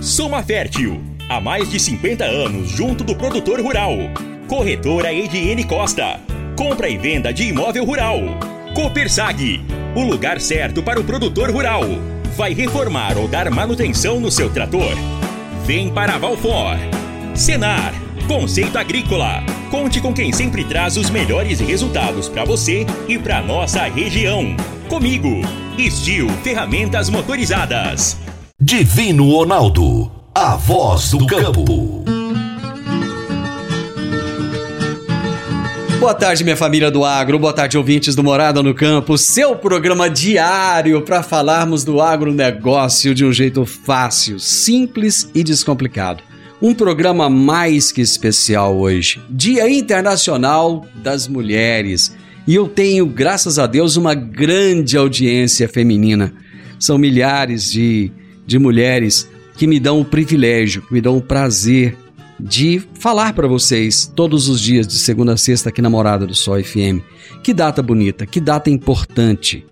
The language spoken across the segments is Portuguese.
Soma Fértil. Há mais de 50 anos junto do produtor rural. Corretora Ediene Costa. Compra e venda de imóvel rural. Copersag. O lugar certo para o produtor rural. Vai reformar ou dar manutenção no seu trator? Vem para Valfor. Senar. Conceito Agrícola. Conte com quem sempre traz os melhores resultados para você e para nossa região. Comigo. Estil Ferramentas Motorizadas. Divino Ronaldo. A voz do campo. Boa tarde, minha família do agro. Boa tarde, ouvintes do Morada no Campo. Seu programa diário para falarmos do agronegócio de um jeito fácil, simples e descomplicado. Um programa mais que especial hoje. Dia Internacional das Mulheres. E eu tenho, graças a Deus, uma grande audiência feminina. São milhares de, de mulheres que me dão o privilégio, que me dão o prazer de falar para vocês todos os dias, de segunda a sexta, aqui na Morada do Sol FM. Que data bonita, que data importante,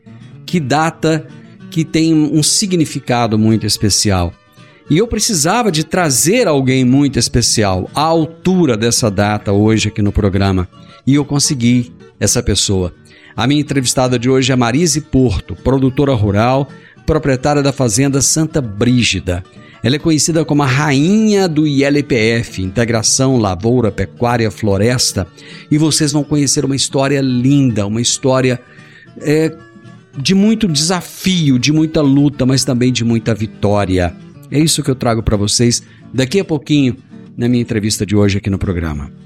que data que tem um significado muito especial. E eu precisava de trazer alguém muito especial à altura dessa data hoje aqui no programa. E eu consegui essa pessoa. A minha entrevistada de hoje é Marise Porto, produtora rural, proprietária da fazenda Santa Brígida. Ela é conhecida como a rainha do ILPF, Integração Lavoura, Pecuária, Floresta, e vocês vão conhecer uma história linda, uma história é, de muito desafio, de muita luta, mas também de muita vitória. É isso que eu trago para vocês daqui a pouquinho na minha entrevista de hoje aqui no programa.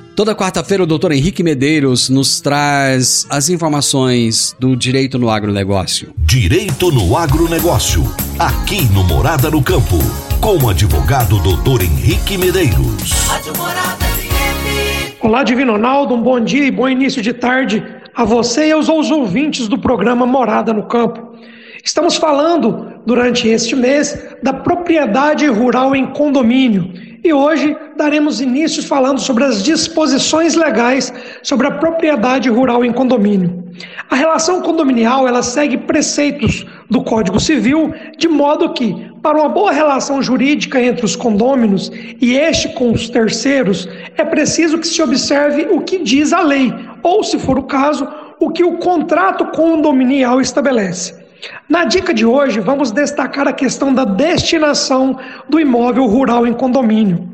Toda quarta-feira, o doutor Henrique Medeiros nos traz as informações do direito no agronegócio. Direito no agronegócio. Aqui no Morada no Campo. Com o advogado doutor Henrique Medeiros. Rádio Morada FM. Olá, Divino Ronaldo, um bom dia e bom início de tarde a você e aos ouvintes do programa Morada no Campo. Estamos falando durante este mês da propriedade rural em condomínio e hoje daremos início falando sobre as disposições legais sobre a propriedade rural em condomínio. A relação condominial ela segue preceitos do Código Civil de modo que para uma boa relação jurídica entre os condôminos e este com os terceiros, é preciso que se observe o que diz a lei, ou, se for o caso, o que o contrato condominial estabelece. Na dica de hoje, vamos destacar a questão da destinação do imóvel rural em condomínio.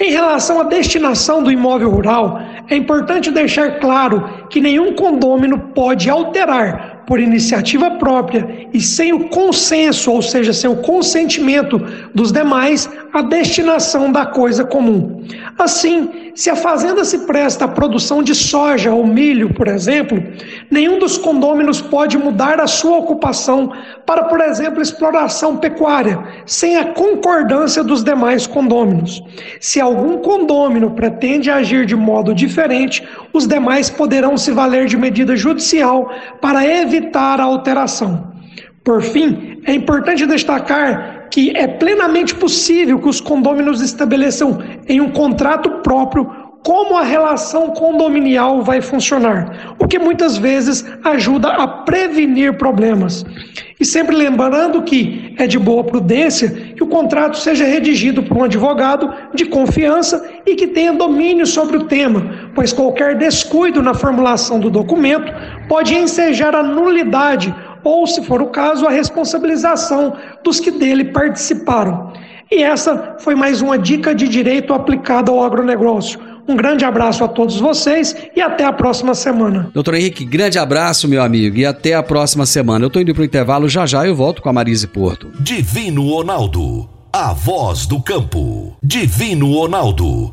Em relação à destinação do imóvel rural, é importante deixar claro que nenhum condômino pode alterar por iniciativa própria e sem o consenso, ou seja, sem o consentimento dos demais, a destinação da coisa comum. Assim, se a fazenda se presta à produção de soja ou milho, por exemplo, nenhum dos condôminos pode mudar a sua ocupação para, por exemplo, exploração pecuária, sem a concordância dos demais condôminos. Se algum condômino pretende agir de modo diferente, os demais poderão se valer de medida judicial para evitar a alteração. Por fim, é importante destacar que é plenamente possível que os condôminos estabeleçam em um contrato próprio como a relação condominial vai funcionar, o que muitas vezes ajuda a prevenir problemas. E sempre lembrando que é de boa prudência que o contrato seja redigido por um advogado de confiança e que tenha domínio sobre o tema, pois qualquer descuido na formulação do documento pode ensejar a nulidade ou, se for o caso, a responsabilização dos que dele participaram. E essa foi mais uma dica de direito aplicada ao agronegócio. Um grande abraço a todos vocês e até a próxima semana. Doutor Henrique, grande abraço, meu amigo, e até a próxima semana. Eu tô indo pro intervalo, já já eu volto com a Marise Porto. Divino Ronaldo, a voz do campo. Divino Ronaldo,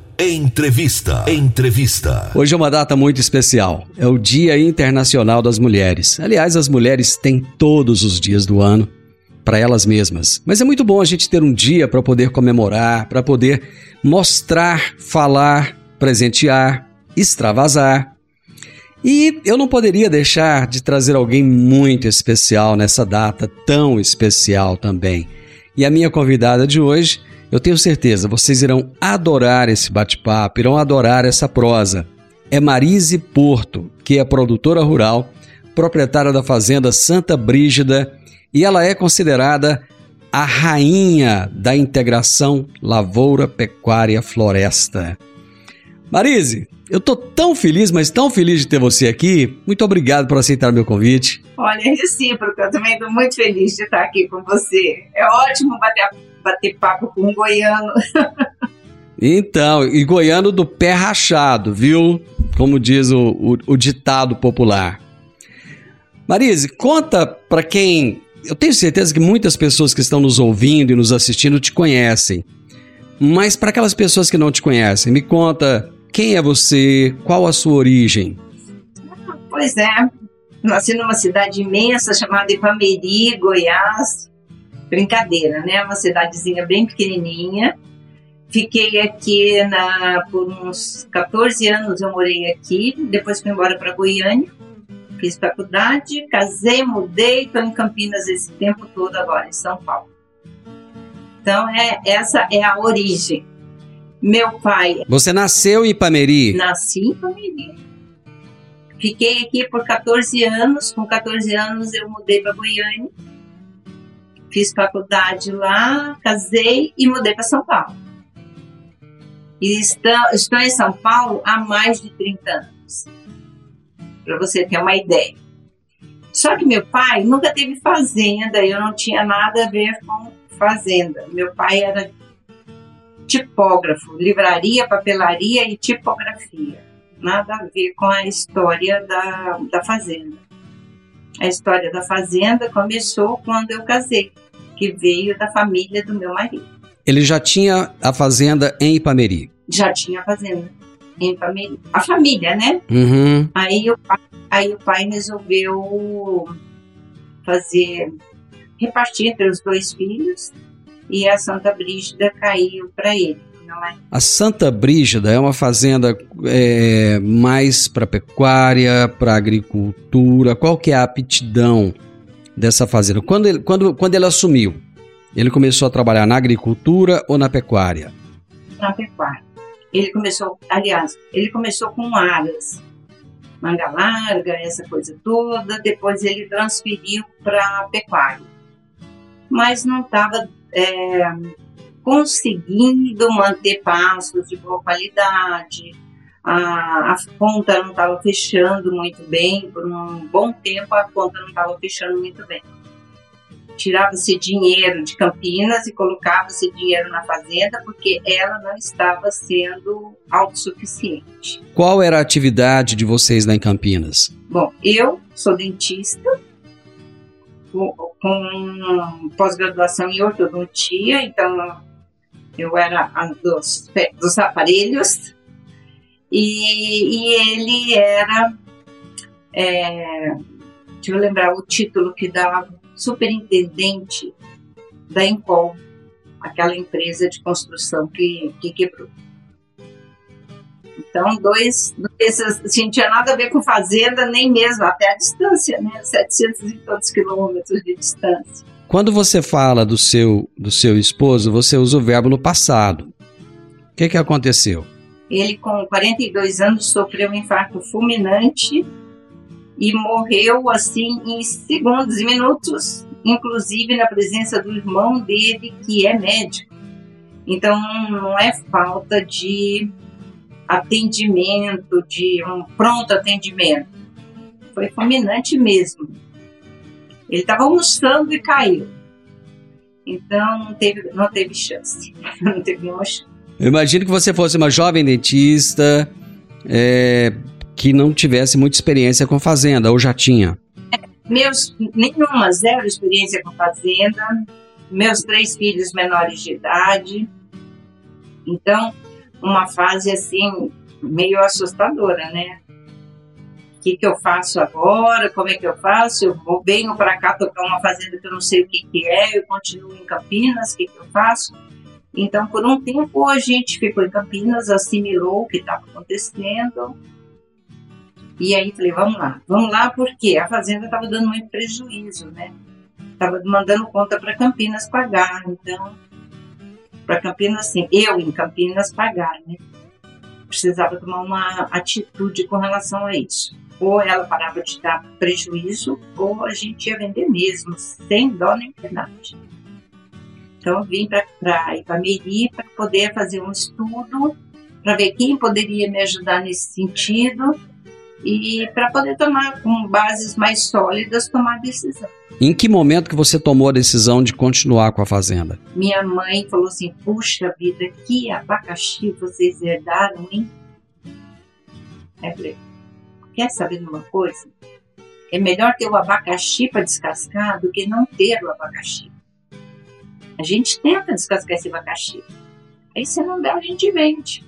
Entrevista. Entrevista. Hoje é uma data muito especial. É o Dia Internacional das Mulheres. Aliás, as mulheres têm todos os dias do ano para elas mesmas. Mas é muito bom a gente ter um dia para poder comemorar, para poder mostrar, falar presentear, extravasar. E eu não poderia deixar de trazer alguém muito especial nessa data tão especial também. E a minha convidada de hoje, eu tenho certeza, vocês irão adorar esse bate-papo, irão adorar essa prosa. É Marise Porto, que é produtora rural, proprietária da fazenda Santa Brígida, e ela é considerada a rainha da integração lavoura, pecuária, floresta. Marise, eu tô tão feliz, mas tão feliz de ter você aqui. Muito obrigado por aceitar meu convite. Olha, é recíproco. Eu também estou muito feliz de estar aqui com você. É ótimo bater, bater papo com um goiano. Então, e goiano do pé rachado, viu? Como diz o, o, o ditado popular. Marise, conta para quem. Eu tenho certeza que muitas pessoas que estão nos ouvindo e nos assistindo te conhecem. Mas para aquelas pessoas que não te conhecem, me conta quem é você? Qual a sua origem? Pois é, nasci numa cidade imensa chamada Ipameri, Goiás. Brincadeira, né? Uma cidadezinha bem pequenininha. Fiquei aqui na, por uns 14 anos, eu morei aqui. Depois fui embora para Goiânia. Fiz faculdade, casei, mudei. Estou em Campinas esse tempo todo agora, em São Paulo. Então, é, essa é a origem. Meu pai. Você nasceu em Ipameri? Nasci em Ipameri. Fiquei aqui por 14 anos. Com 14 anos eu mudei para Goiânia. Fiz faculdade lá, casei e mudei para São Paulo. E estou, estou em São Paulo há mais de 30 anos. Para você ter uma ideia. Só que meu pai nunca teve fazenda, eu não tinha nada a ver com fazenda. Meu pai era tipógrafo, livraria, papelaria e tipografia. Nada a ver com a história da, da fazenda. A história da fazenda começou quando eu casei, que veio da família do meu marido. Ele já tinha a fazenda em Ipameri. Já tinha fazenda em família. A família, né? Uhum. Aí o, pai, aí o pai resolveu fazer, repartir entre os dois filhos e a Santa Brígida caiu para ele. A Santa Brígida é uma fazenda é, mais para pecuária, para agricultura. Qual que é a aptidão dessa fazenda? Quando ele, quando, quando ele assumiu, ele começou a trabalhar na agricultura ou na pecuária? Na pecuária. Ele começou, aliás, ele começou com aras, manga larga, essa coisa toda. Depois ele transferiu para pecuária, mas não estava é, conseguindo manter pastos de boa qualidade. A, a conta não estava fechando muito bem, por um bom tempo a conta não estava fechando muito bem. Tirava-se dinheiro de Campinas e colocava-se dinheiro na fazenda porque ela não estava sendo autossuficiente. Qual era a atividade de vocês lá em Campinas? Bom, eu sou dentista, com pós-graduação em ortodontia, então eu era a dos, dos aparelhos, e, e ele era, é, deixa eu lembrar o título que dava, superintendente da Encol, aquela empresa de construção que, que quebrou. Então, dois, assim, não tinha nada a ver com fazenda, nem mesmo, até a distância, né? 700 e tantos quilômetros de distância. Quando você fala do seu, do seu esposo, você usa o verbo no passado. O que, que aconteceu? Ele, com 42 anos, sofreu um infarto fulminante e morreu, assim, em segundos e minutos, inclusive na presença do irmão dele, que é médico. Então, não é falta de atendimento, de um pronto atendimento. Foi fulminante mesmo. Ele estava almoçando e caiu. Então não teve, não teve chance. Não teve nenhuma chance. Eu imagino que você fosse uma jovem dentista é, que não tivesse muita experiência com fazenda, ou já tinha? Meus, nenhuma, zero experiência com fazenda. Meus três filhos menores de idade. Então, uma fase assim meio assustadora, né? O que, que eu faço agora? Como é que eu faço? Eu vou, venho para cá tocar uma fazenda que eu não sei o que, que é, eu continuo em Campinas, o que, que eu faço? Então, por um tempo, a gente ficou em Campinas, assimilou o que estava acontecendo. E aí falei, vamos lá. Vamos lá porque a fazenda estava dando muito prejuízo, né? Estava mandando conta para Campinas pagar. Então, para Campinas, assim, eu em Campinas pagar, né? Precisava tomar uma atitude com relação a isso. Ou ela parava de dar prejuízo, ou a gente ia vender mesmo, sem dó nem piedade. Então, eu vim para Ipameri para poder fazer um estudo, para ver quem poderia me ajudar nesse sentido e para poder tomar, com bases mais sólidas, tomar decisão. Em que momento que você tomou a decisão de continuar com a fazenda? Minha mãe falou assim: Puxa vida, que abacaxi vocês herdaram, hein? Eu falei: Quer saber de uma coisa? É melhor ter o abacaxi para descascar do que não ter o abacaxi. A gente tenta descascar esse abacaxi. Aí se não der, a gente vende.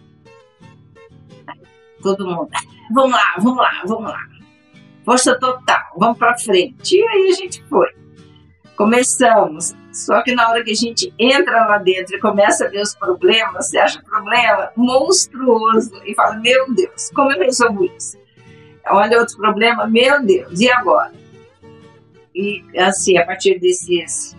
Todo mundo, vamos lá, vamos lá, vamos lá. Força total, vamos para frente. E aí a gente foi. Começamos. Só que na hora que a gente entra lá dentro e começa a ver os problemas, você acha o problema monstruoso e fala: Meu Deus, como eu resolvo isso? Olha outro problema, meu Deus, e agora? E assim, a partir desses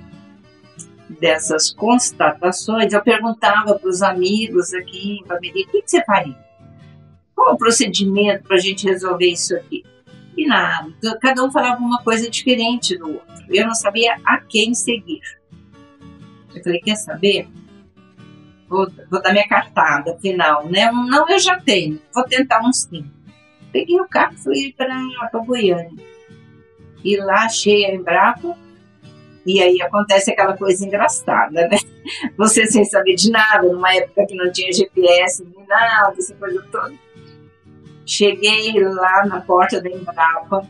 dessas constatações, eu perguntava para os amigos aqui em família: o que, que você faria? Qual o procedimento para a gente resolver isso aqui? E nada, cada um falava uma coisa diferente do outro. Eu não sabia a quem seguir. Eu falei, quer saber? Vou, vou dar minha cartada final, né? Um não eu já tenho, vou tentar um sim. Peguei o carro e fui para Goiânia. E lá achei a Embrapa, e aí acontece aquela coisa engraçada, né? Você sem saber de nada, numa época que não tinha GPS nem nada, essa coisa toda. Cheguei lá na porta da Embrapa,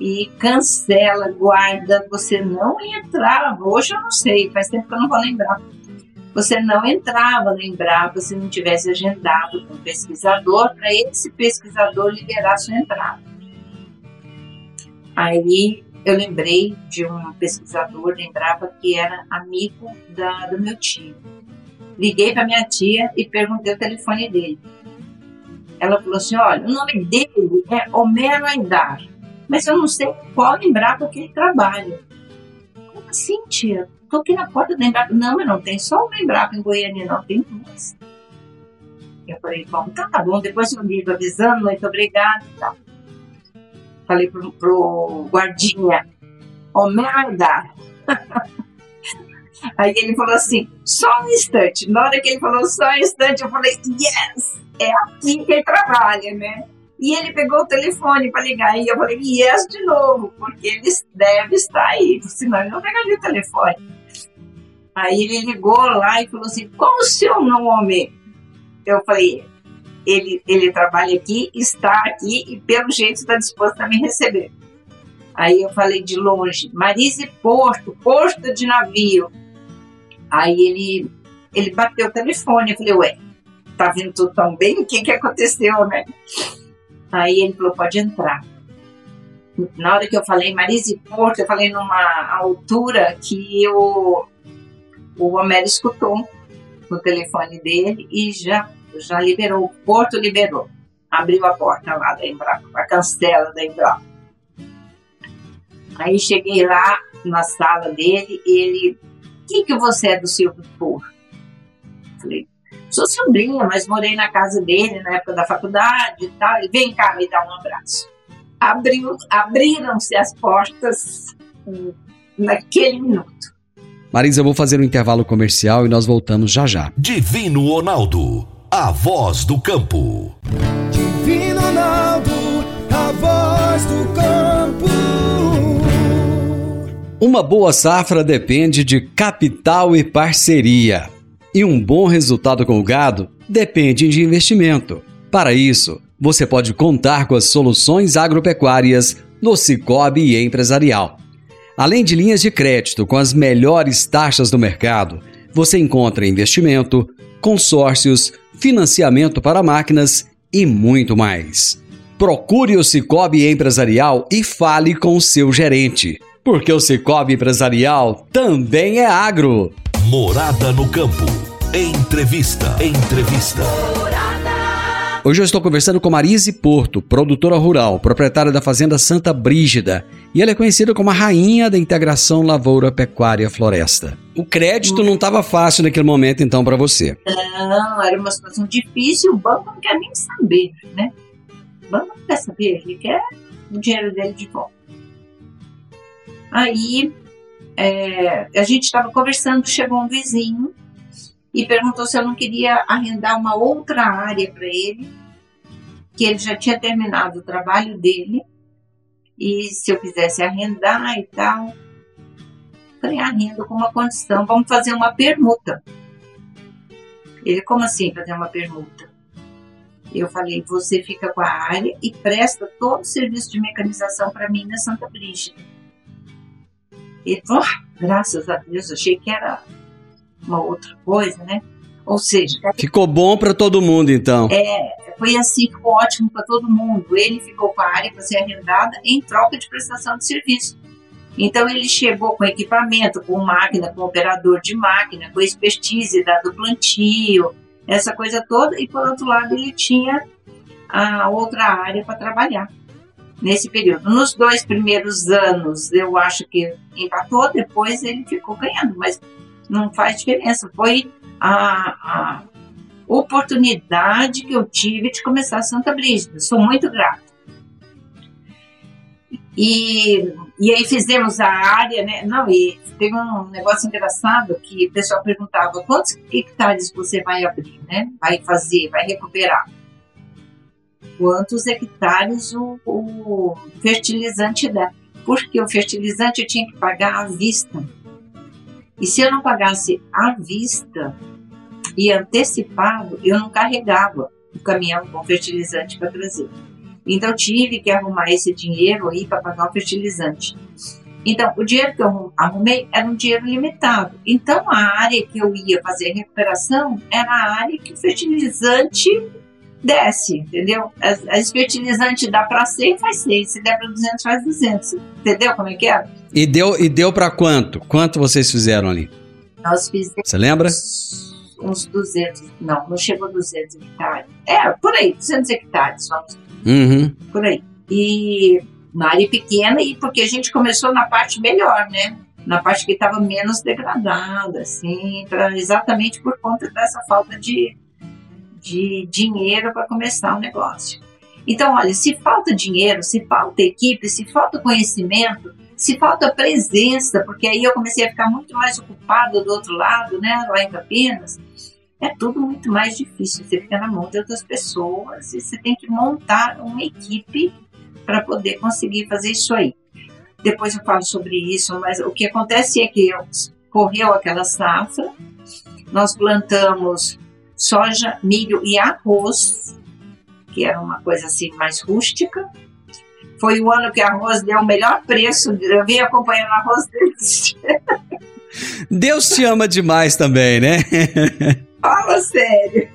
e cancela, guarda. Você não entrava. Hoje eu não sei, faz tempo que eu não vou lembrar. Você não entrava no Embrapa se não tivesse agendado com o pesquisador para esse pesquisador liberar sua entrada. Aí eu lembrei de um pesquisador da Embrapa que era amigo da, do meu tio. Liguei para minha tia e perguntei o telefone dele. Ela falou assim: olha, o nome dele é Homero Aidar, mas eu não sei qual Embrapa que ele trabalha. Como assim, tia? Aqui na porta da Embrapa. Não, mas não tem só uma Embrapa em Goiânia, não, tem duas. Eu falei, bom, então tá bom, depois eu ligo avisando, muito obrigada e tal. Falei pro, pro guardinha, Homero Aidar. Aí ele falou assim, só um instante. Na hora que ele falou só um instante, eu falei, yes, é aqui que ele trabalha, né? E ele pegou o telefone para ligar e eu falei, yes de novo, porque ele deve estar aí, senão ele não pegaria o telefone. Aí ele ligou lá e falou assim, qual o seu nome? Eu falei, ele, ele trabalha aqui, está aqui e pelo jeito está disposto a me receber. Aí eu falei de longe, Marise Porto, Porto de Navio. Aí ele, ele bateu o telefone, eu falei, ué, tá vindo tudo tão bem? O que que aconteceu, né? Aí ele falou, pode entrar. Na hora que eu falei Marise Porto, eu falei numa altura que o, o Homero escutou no telefone dele e já, já liberou, o Porto liberou. Abriu a porta lá da Embrapa, a cancela da Embrapa. Aí cheguei lá na sala dele e ele, quem que você é do Silvio Porto? Falei, sou sobrinha, mas morei na casa dele na época da faculdade e tal. Ele, vem cá, me dá um abraço. Abriram-se as portas hum, naquele minuto. Marisa, eu vou fazer um intervalo comercial e nós voltamos já já. Divino Ronaldo, a voz do campo. Divino Ronaldo, a voz do campo. Uma boa safra depende de capital e parceria. E um bom resultado com o gado depende de investimento. Para isso, você pode contar com as soluções agropecuárias do Cicobi Empresarial. Além de linhas de crédito com as melhores taxas do mercado, você encontra investimento, consórcios, financiamento para máquinas e muito mais. Procure o Cicobi Empresarial e fale com o seu gerente, porque o Cicobi Empresarial também é agro. Morada no campo. Entrevista. Entrevista. Hoje eu estou conversando com Marise Porto, produtora rural, proprietária da Fazenda Santa Brígida, e ela é conhecida como a rainha da integração lavoura, pecuária, floresta. O crédito não estava fácil naquele momento então para você. Não, era uma situação difícil, o banco não quer nem saber, né? O banco não quer saber, ele quer o dinheiro dele de volta. Aí é, a gente estava conversando, chegou um vizinho e perguntou se eu não queria arrendar uma outra área para ele, que ele já tinha terminado o trabalho dele, e se eu quisesse arrendar e tal. Falei, arrendo com uma condição, vamos fazer uma permuta. Ele, como assim fazer uma permuta? Eu falei, você fica com a área e presta todo o serviço de mecanização para mim na Santa Brígida. Ele falou, ah, graças a Deus, achei que era uma outra coisa, né? Ou seja, Ficou bom para todo mundo então. é, foi assim, ficou ótimo para todo mundo. Ele ficou com a área para ser arrendada em troca de prestação de serviço. Então ele chegou com equipamento, com máquina, com operador de máquina, com expertise da- do plantio, essa coisa toda, e por outro lado ele tinha a outra área para trabalhar nesse período. Nos dois primeiros anos eu acho que empatou, depois ele ficou ganhando, mas não faz diferença. Foi a, a oportunidade que eu tive de começar a Santa Brígida. Sou muito grata. E, e aí fizemos a área, né? Não, e teve um negócio engraçado que o pessoal perguntava quantos hectares você vai abrir, né? Vai fazer, vai recuperar. Quantos hectares o, o fertilizante dá? Porque o fertilizante eu tinha que pagar à vista. E se eu não pagasse à vista e antecipado, eu não carregava o caminhão com fertilizante para trazer. Então tive que arrumar esse dinheiro aí para pagar o fertilizante. Então, o dinheiro que eu arrumei era um dinheiro limitado. Então, a área que eu ia fazer recuperação era a área que o fertilizante desce, entendeu? As fertilizante dá para 100, faz 100. Se der para 200, faz 200. Entendeu como é que é? E deu, e deu para quanto? Quanto vocês fizeram ali? Nós fizemos. Você lembra? Uns 200. Não, não chegou a 200 hectares. É, por aí, 200 hectares, vamos. Uhum. Por aí. E uma área pequena, e porque a gente começou na parte melhor, né? Na parte que estava menos degradada, assim, pra, exatamente por conta dessa falta de, de dinheiro para começar o negócio. Então, olha, se falta dinheiro, se falta equipe, se falta conhecimento, se falta presença, porque aí eu comecei a ficar muito mais ocupada do outro lado, né, lá em Campinas, é tudo muito mais difícil. Você fica na mão de outras pessoas e você tem que montar uma equipe para poder conseguir fazer isso aí. Depois eu falo sobre isso, mas o que acontece é que correu aquela safra, nós plantamos soja, milho e arroz, que era uma coisa assim mais rústica. Foi o ano que arroz deu o melhor preço, eu vim acompanhando arroz deles. Deus te ama demais também, né? Fala sério.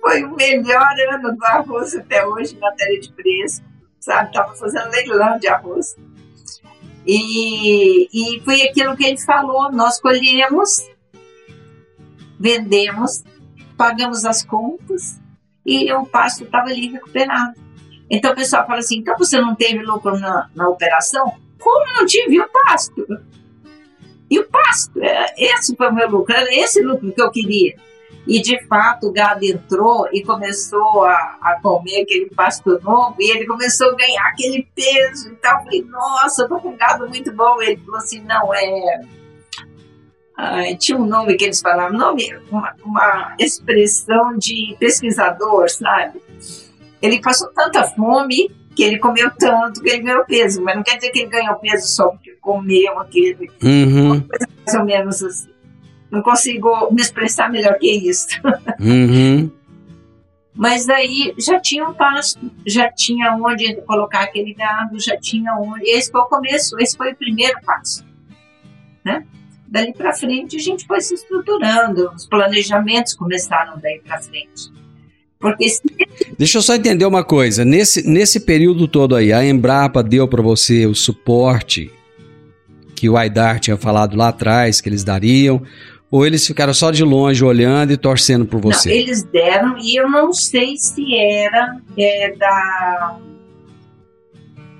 Foi o melhor ano do arroz até hoje em matéria de preço, sabe? Tava fazendo leilão de arroz. E, e foi aquilo que ele falou: nós colhemos, vendemos, pagamos as contas e o pasto estava ali recuperado. Então o pessoal fala assim: então você não teve lucro na, na operação? Como não tive o pasto? E o pasto, é, esse foi o meu lucro, era esse lucro que eu queria. E de fato o gado entrou e começou a, a comer aquele pasto novo e ele começou a ganhar aquele peso e tal. Eu falei, nossa, com um gado muito bom. Ele falou assim: não, é ah, tinha um nome que eles falavam, nome, uma, uma expressão de pesquisador, sabe? Ele passou tanta fome que ele comeu tanto que ele ganhou peso, mas não quer dizer que ele ganhou peso só porque comeu aquele. Uhum. mais ou menos assim. Não consigo me expressar melhor que isso. Uhum. Mas daí já tinha um pasto, já tinha onde colocar aquele gado, já tinha onde. Esse foi o começo, esse foi o primeiro passo. Né? Dali para frente a gente foi se estruturando, os planejamentos começaram daí para frente. Porque se... Deixa eu só entender uma coisa. Nesse, nesse período todo aí, a Embrapa deu para você o suporte que o Aidar tinha falado lá atrás que eles dariam, ou eles ficaram só de longe olhando e torcendo por você? Não, eles deram e eu não sei se era é, da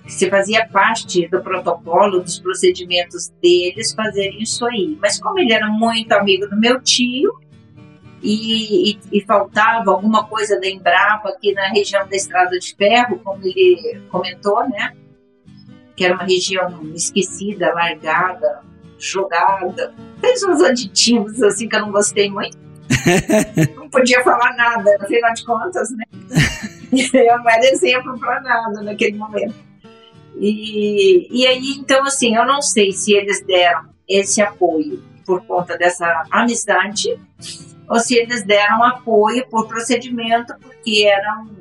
se fazia parte do protocolo, dos procedimentos deles fazerem isso aí. Mas como ele era muito amigo do meu tio e, e, e faltava alguma coisa da Embrapa aqui na região da Estrada de Ferro, como ele comentou, né? Que era uma região esquecida, largada, jogada. Fez uns aditivos assim que eu não gostei muito. não podia falar nada, afinal de contas, né? Eu não era exemplo para nada naquele momento. E, e aí, então, assim, eu não sei se eles deram esse apoio por conta dessa amizade ou se eles deram apoio por procedimento, porque era, um,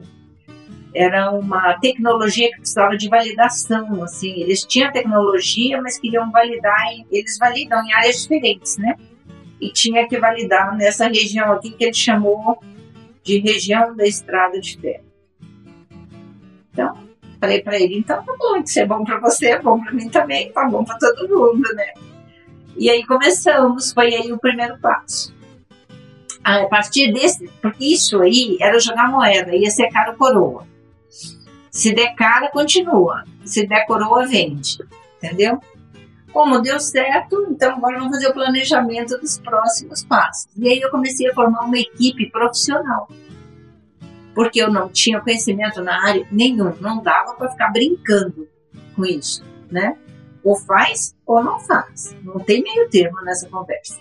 era uma tecnologia que precisava de validação, assim, eles tinham tecnologia, mas queriam validar, em, eles validam em áreas diferentes, né? E tinha que validar nessa região aqui que ele chamou de região da estrada de ferro. Então, Falei para ele, então tá bom, se é bom para você, é bom para mim também, tá bom para todo mundo, né? E aí começamos, foi aí o primeiro passo. A partir desse, porque isso aí era jogar moeda, ia ser caro coroa. Se der cara, continua. Se der coroa, vende. Entendeu? Como deu certo, então agora vamos fazer o planejamento dos próximos passos. E aí eu comecei a formar uma equipe profissional porque eu não tinha conhecimento na área nenhum, não dava para ficar brincando com isso, né? Ou faz ou não faz, não tem meio termo nessa conversa.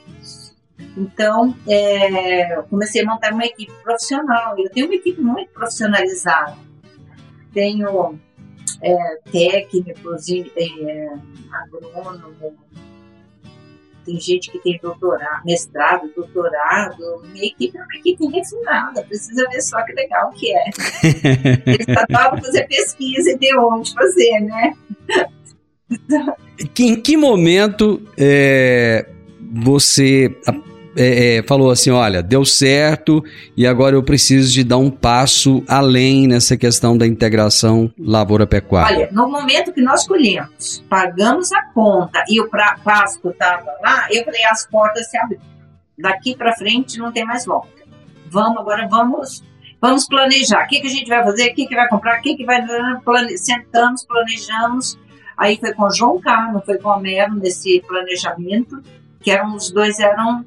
Então, é, comecei a montar uma equipe profissional. Eu tenho uma equipe muito profissionalizada. Tenho é, técnicos, é, agrônomo, tem gente que tem doutorado, mestrado, doutorado. Minha equipe é uma equipe refinada, precisa ver só que legal que é. Eles adoram fazer pesquisa e ter onde fazer, né? em que momento é, você é, é, falou assim: olha, deu certo e agora eu preciso de dar um passo além nessa questão da integração lavoura-pecuária? Olha, no momento que nós colhemos, pagamos a conta e o Pasco estava lá, eu falei: as portas se abriram. Daqui para frente não tem mais volta. Vamos, agora vamos. Vamos planejar. O que, que a gente vai fazer? O que, que vai comprar? O que, que vai. Plane... Sentamos, planejamos. Aí foi com o João Carlos, foi com o Homero nesse planejamento, que eram os dois eram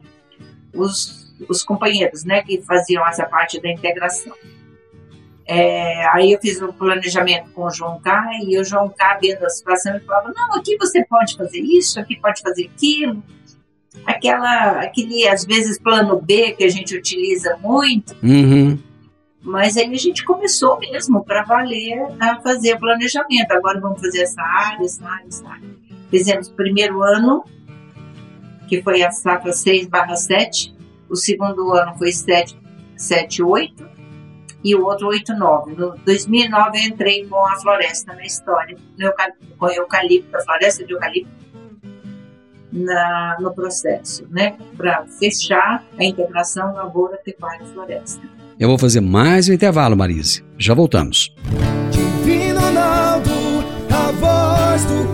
os, os companheiros, né, que faziam essa parte da integração. É, aí eu fiz o um planejamento com o João K e o João K, vendo a situação, ele falava: não, aqui você pode fazer isso, aqui pode fazer aquilo. Aquela, aquele, às vezes, plano B que a gente utiliza muito. Uhum. Mas aí a gente começou mesmo para valer a fazer o planejamento. Agora vamos fazer essa área, essa área, essa área. Fizemos o primeiro ano que foi a safra 6 barra 7, o segundo ano foi 7, 7 8 e o outro 8 9. No 2009 eu entrei com a floresta na história, no com o eucalipto, a floresta de eucalipto na, no processo, né, para fechar a integração lavoura, pecuária e floresta. Eu vou fazer mais um intervalo, Marise. Já voltamos. Divino Ronaldo, a voz do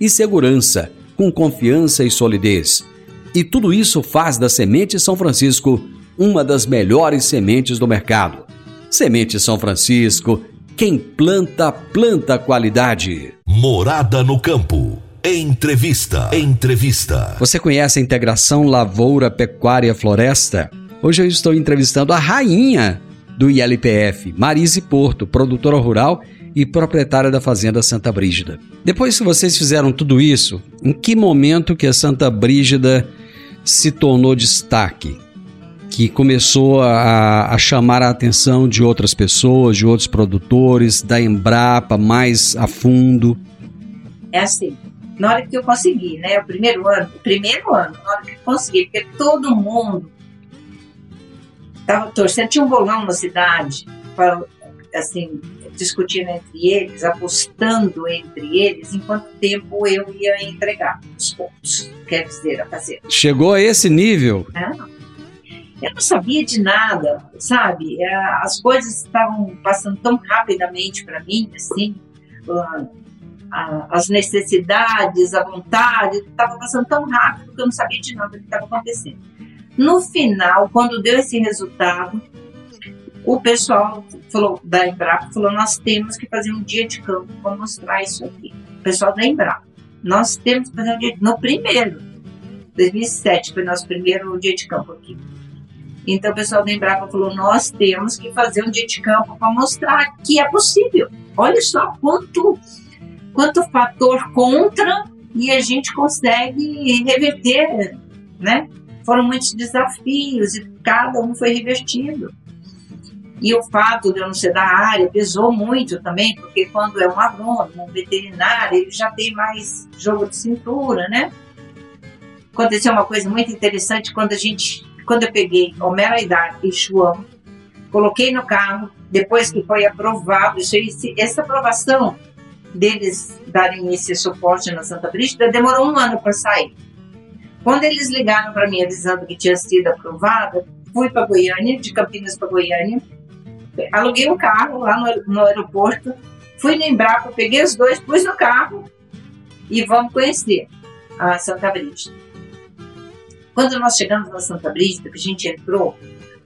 e segurança, com confiança e solidez. E tudo isso faz da Semente São Francisco uma das melhores sementes do mercado. Semente São Francisco, quem planta, planta qualidade. Morada no campo. Entrevista. Entrevista. Você conhece a integração lavoura, pecuária, floresta? Hoje eu estou entrevistando a rainha do ILPF, Marise Porto, produtora rural e proprietária da Fazenda Santa Brígida. Depois que vocês fizeram tudo isso, em que momento que a Santa Brígida se tornou destaque? Que começou a, a chamar a atenção de outras pessoas, de outros produtores, da Embrapa mais a fundo? É assim, na hora que eu consegui, né? O primeiro ano, o primeiro ano, na hora que eu consegui, porque todo mundo estava torcendo, tinha um bolão na cidade, para, assim, discutindo entre eles, apostando entre eles, em quanto tempo eu ia entregar os pontos, quer dizer, a fazer. Chegou a esse nível? É. Eu não sabia de nada, sabe? É, as coisas estavam passando tão rapidamente para mim, assim, as necessidades, a vontade, estava passando tão rápido que eu não sabia de nada o que estava acontecendo. No final, quando deu esse resultado, o pessoal falou, da Embrapa falou: nós temos que fazer um dia de campo para mostrar isso aqui. O pessoal da Embrapa, nós temos que fazer um dia no primeiro, 2007 foi nosso primeiro dia de campo aqui. Então o pessoal da Embrapa falou: nós temos que fazer um dia de campo para mostrar que é possível. Olha só quanto, quanto fator contra e a gente consegue reverter, né? Foram muitos desafios e cada um foi revertido. E o fato de eu não ser da área pesou muito também, porque quando é um agrônomo, um veterinário, ele já tem mais jogo de cintura, né? Aconteceu uma coisa muito interessante quando a gente, quando eu peguei Homero Aidar e João, coloquei no carro, depois que foi aprovado, essa aprovação deles darem esse suporte na Santa Brígida demorou um ano para sair. Quando eles ligaram para mim avisando que tinha sido aprovada, fui para Goiânia, de Campinas para Goiânia, aluguei um carro lá no, no aeroporto, fui no Embrapa, peguei os dois, pus no carro e vamos conhecer a Santa Brígida. Quando nós chegamos na Santa Brígida, que a gente entrou,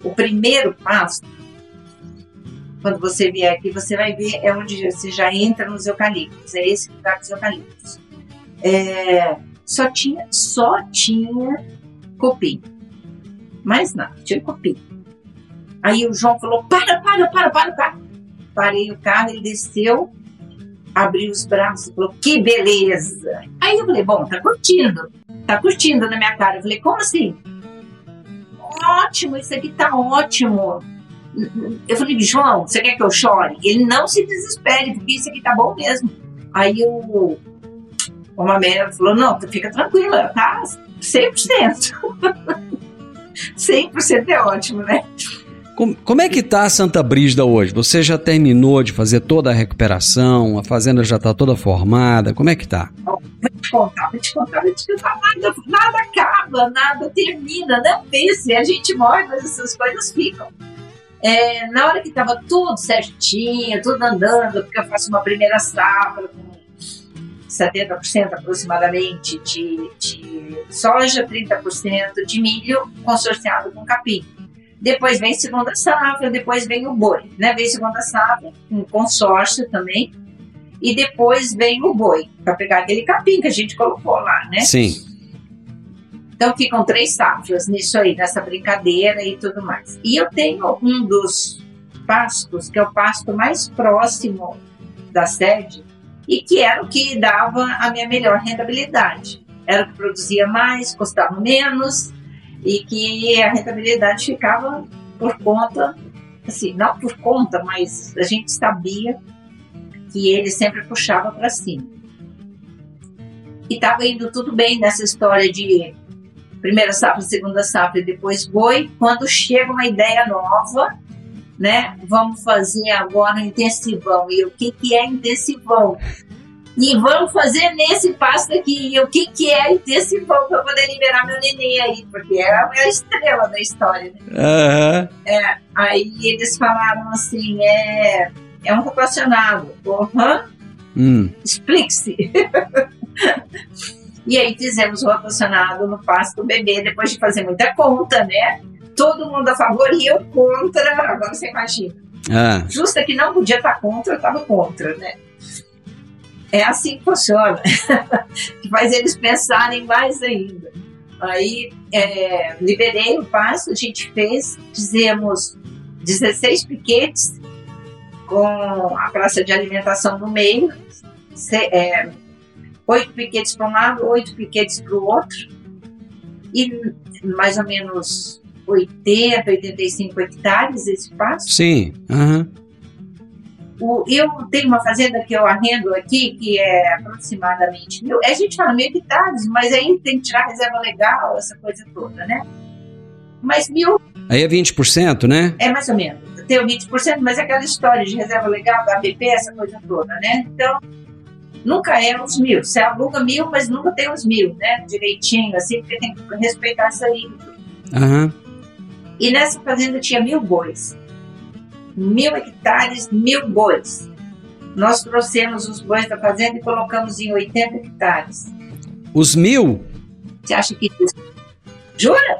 o primeiro passo, quando você vier aqui, você vai ver é onde você já entra nos eucaliptos, é esse lugar dos eucaliptos. é, só tinha, só tinha cupim. Mais nada, tinha cupim. Aí o João falou: para, para, para, para, para. Parei o carro, ele desceu, abriu os braços e falou: que beleza. Aí eu falei: bom, tá curtindo, tá curtindo na minha cara. Eu falei: como assim? Ótimo, isso aqui tá ótimo. Eu falei: João, você quer que eu chore? Ele não se desespere, porque isso aqui tá bom mesmo. Aí o, o Mamé falou: não, fica tranquila, tá 100%. 100% é ótimo, né? Como, como é que tá a Santa Brígida hoje? Você já terminou de fazer toda a recuperação? A fazenda já está toda formada? Como é que tá? Vou te te contar. Nada, nada acaba, nada termina. Não pense, a gente morre, mas essas coisas ficam. É, na hora que estava tudo certinho, tudo andando, porque eu faço uma primeira safra com 70% aproximadamente de, de soja, 30% de milho consorciado com capim. Depois vem segunda safra, depois vem o boi, né? Vem segunda safra, um consórcio também, e depois vem o boi, para pegar aquele capim que a gente colocou lá, né? Sim. Então ficam três safras nisso aí, nessa brincadeira e tudo mais. E eu tenho um dos pastos, que é o pasto mais próximo da sede, e que era o que dava a minha melhor rentabilidade. Era o que produzia mais, custava menos, e que a rentabilidade ficava por conta, assim, não por conta, mas a gente sabia que ele sempre puxava para cima. E estava indo tudo bem nessa história de primeira safra, segunda safra e depois boi. Quando chega uma ideia nova, né? Vamos fazer agora intensivão. E o que, que é intensivão? E vamos fazer nesse passo aqui. E o que, que é intensivão para poder liberar meu neném aí? Porque é a estrela da história. Né? Uhum. É, aí eles falaram assim: é, é um rotacionado. Uhum. Hum. Explique-se. e aí fizemos o rotacionado no passo do bebê, depois de fazer muita conta, né? Todo mundo a favor e eu contra. Agora você imagina. Ah. Justa que não podia estar contra, eu estava contra, né? É assim que funciona. que faz eles pensarem mais ainda. Aí é, liberei o passo, a gente fez, fizemos 16 piquetes com a praça de alimentação no meio, é, oito piquetes para um lado, oito piquetes para o outro, e mais ou menos 80, 85 hectares esse passo. Sim. Uhum. O, eu tenho uma fazenda que eu arrendo aqui, que é aproximadamente mil. A gente fala mil hectares, mas aí tem que tirar reserva legal, essa coisa toda, né? Mas mil. Aí é 20%, né? É mais ou menos. Tem o 20%, mas é aquela história de reserva legal, da ABP, essa coisa toda, né? Então, nunca é os mil. Você aluga mil, mas nunca tem os mil, né? Direitinho, assim, porque tem que respeitar isso aí. Uhum. E nessa fazenda tinha mil bois mil hectares, mil bois. Nós trouxemos os bois da fazenda e colocamos em 80 hectares. Os mil? Você acha que isso? Jura?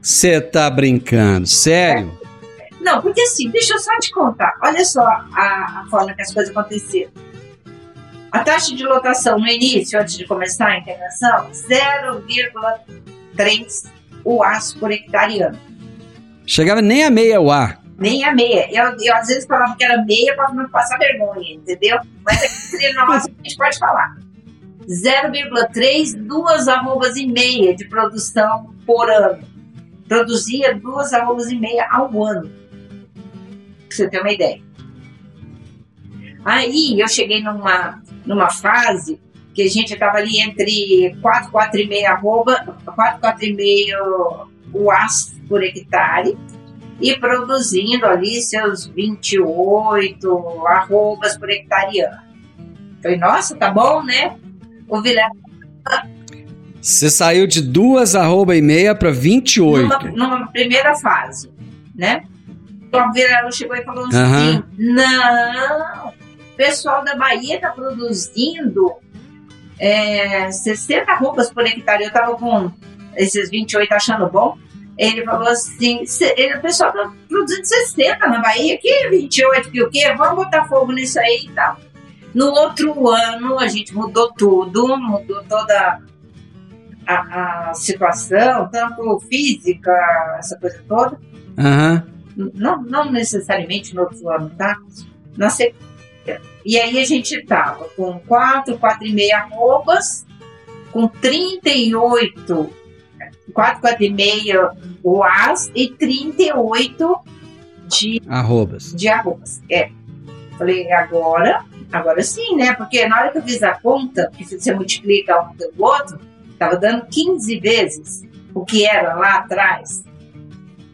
Você tá brincando, sério? É. Não, porque assim, deixa eu só te contar. Olha só a, a forma que as coisas aconteceram. A taxa de lotação no início, antes de começar a integração, 0,3 UAS por hectare ano. Chegava nem a meia UA nem a meia. Eu, eu às vezes falava que era meia para não passar vergonha, entendeu? Mas entre nós a gente pode falar. 0,3, duas arrobas e meia de produção por ano. Produzia duas arrobas e meia ao ano. Pra você ter uma ideia. Aí eu cheguei numa, numa fase que a gente estava ali entre 4, 4,5 arroba, 4, 4,5 UAS por hectare e produzindo ali seus 28 arrobas por hectare ano. Falei, nossa, tá bom, né? O Vilela. Você saiu de duas arroba e meia para 28. Numa, numa primeira fase, né? O Vilela chegou e falou assim: uhum. não, o pessoal da Bahia tá produzindo é, 60 arrobas por hectare. Eu tava com esses 28 achando bom. Ele falou assim: ele, o pessoal tá produzindo 60 na Bahia, que 28, que o quê? Vamos botar fogo nisso aí e tal. No outro ano, a gente mudou tudo, mudou toda a, a situação, tanto física, essa coisa toda. Aham. Não, não necessariamente no outro ano, tá? Na sequência. E aí a gente tava com 4, 4,5 arrobas, com 38, 4, 4,5 UAS e 38 de, Arrobas. de arrobas. É. Falei, agora, agora sim, né? Porque na hora que eu fiz a conta, que você multiplica um pelo outro, tava dando 15 vezes o que era lá atrás.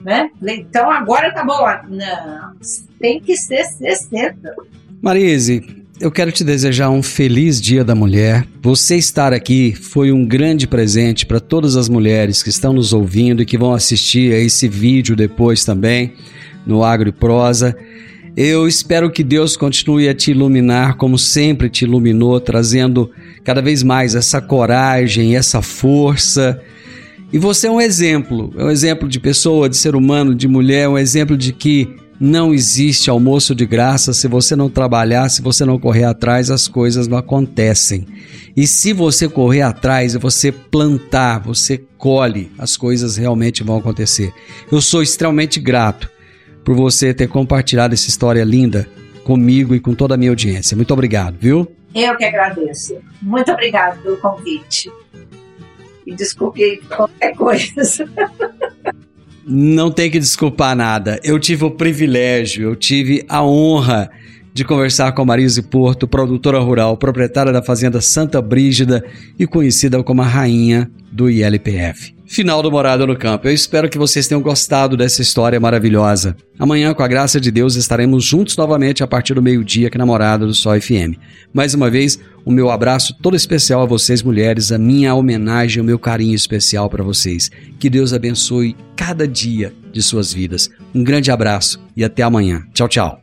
Né? Falei, então agora tá bom. Não, tem que ser 60. Marise, eu quero te desejar um feliz Dia da Mulher. Você estar aqui foi um grande presente para todas as mulheres que estão nos ouvindo e que vão assistir a esse vídeo depois também no Agro e Prosa. Eu espero que Deus continue a te iluminar como sempre te iluminou, trazendo cada vez mais essa coragem, essa força. E você é um exemplo, é um exemplo de pessoa, de ser humano, de mulher, um exemplo de que não existe almoço de graça se você não trabalhar, se você não correr atrás, as coisas não acontecem. E se você correr atrás você plantar, você colhe, as coisas realmente vão acontecer. Eu sou extremamente grato por você ter compartilhado essa história linda comigo e com toda a minha audiência. Muito obrigado, viu? Eu que agradeço. Muito obrigada pelo convite. E desculpe qualquer coisa. Não tem que desculpar nada. Eu tive o privilégio, eu tive a honra de conversar com a Marise Porto, produtora rural, proprietária da Fazenda Santa Brígida e conhecida como a rainha do ILPF. Final do Morada no Campo. Eu espero que vocês tenham gostado dessa história maravilhosa. Amanhã, com a graça de Deus, estaremos juntos novamente a partir do meio-dia aqui na Morada do Sol FM. Mais uma vez, o meu abraço todo especial a vocês, mulheres, a minha homenagem, o meu carinho especial para vocês. Que Deus abençoe cada dia de suas vidas. Um grande abraço e até amanhã. Tchau, tchau.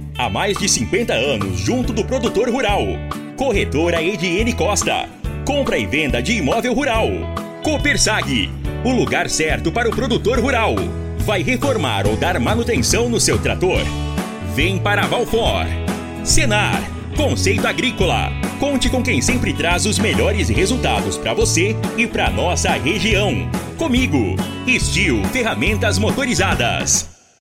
Há mais de 50 anos junto do produtor rural. Corretora Ediene Costa. Compra e venda de imóvel rural. Copersag. O lugar certo para o produtor rural. Vai reformar ou dar manutenção no seu trator? Vem para Valfor. Senar. Conceito Agrícola. Conte com quem sempre traz os melhores resultados para você e para nossa região. Comigo. Estil Ferramentas Motorizadas.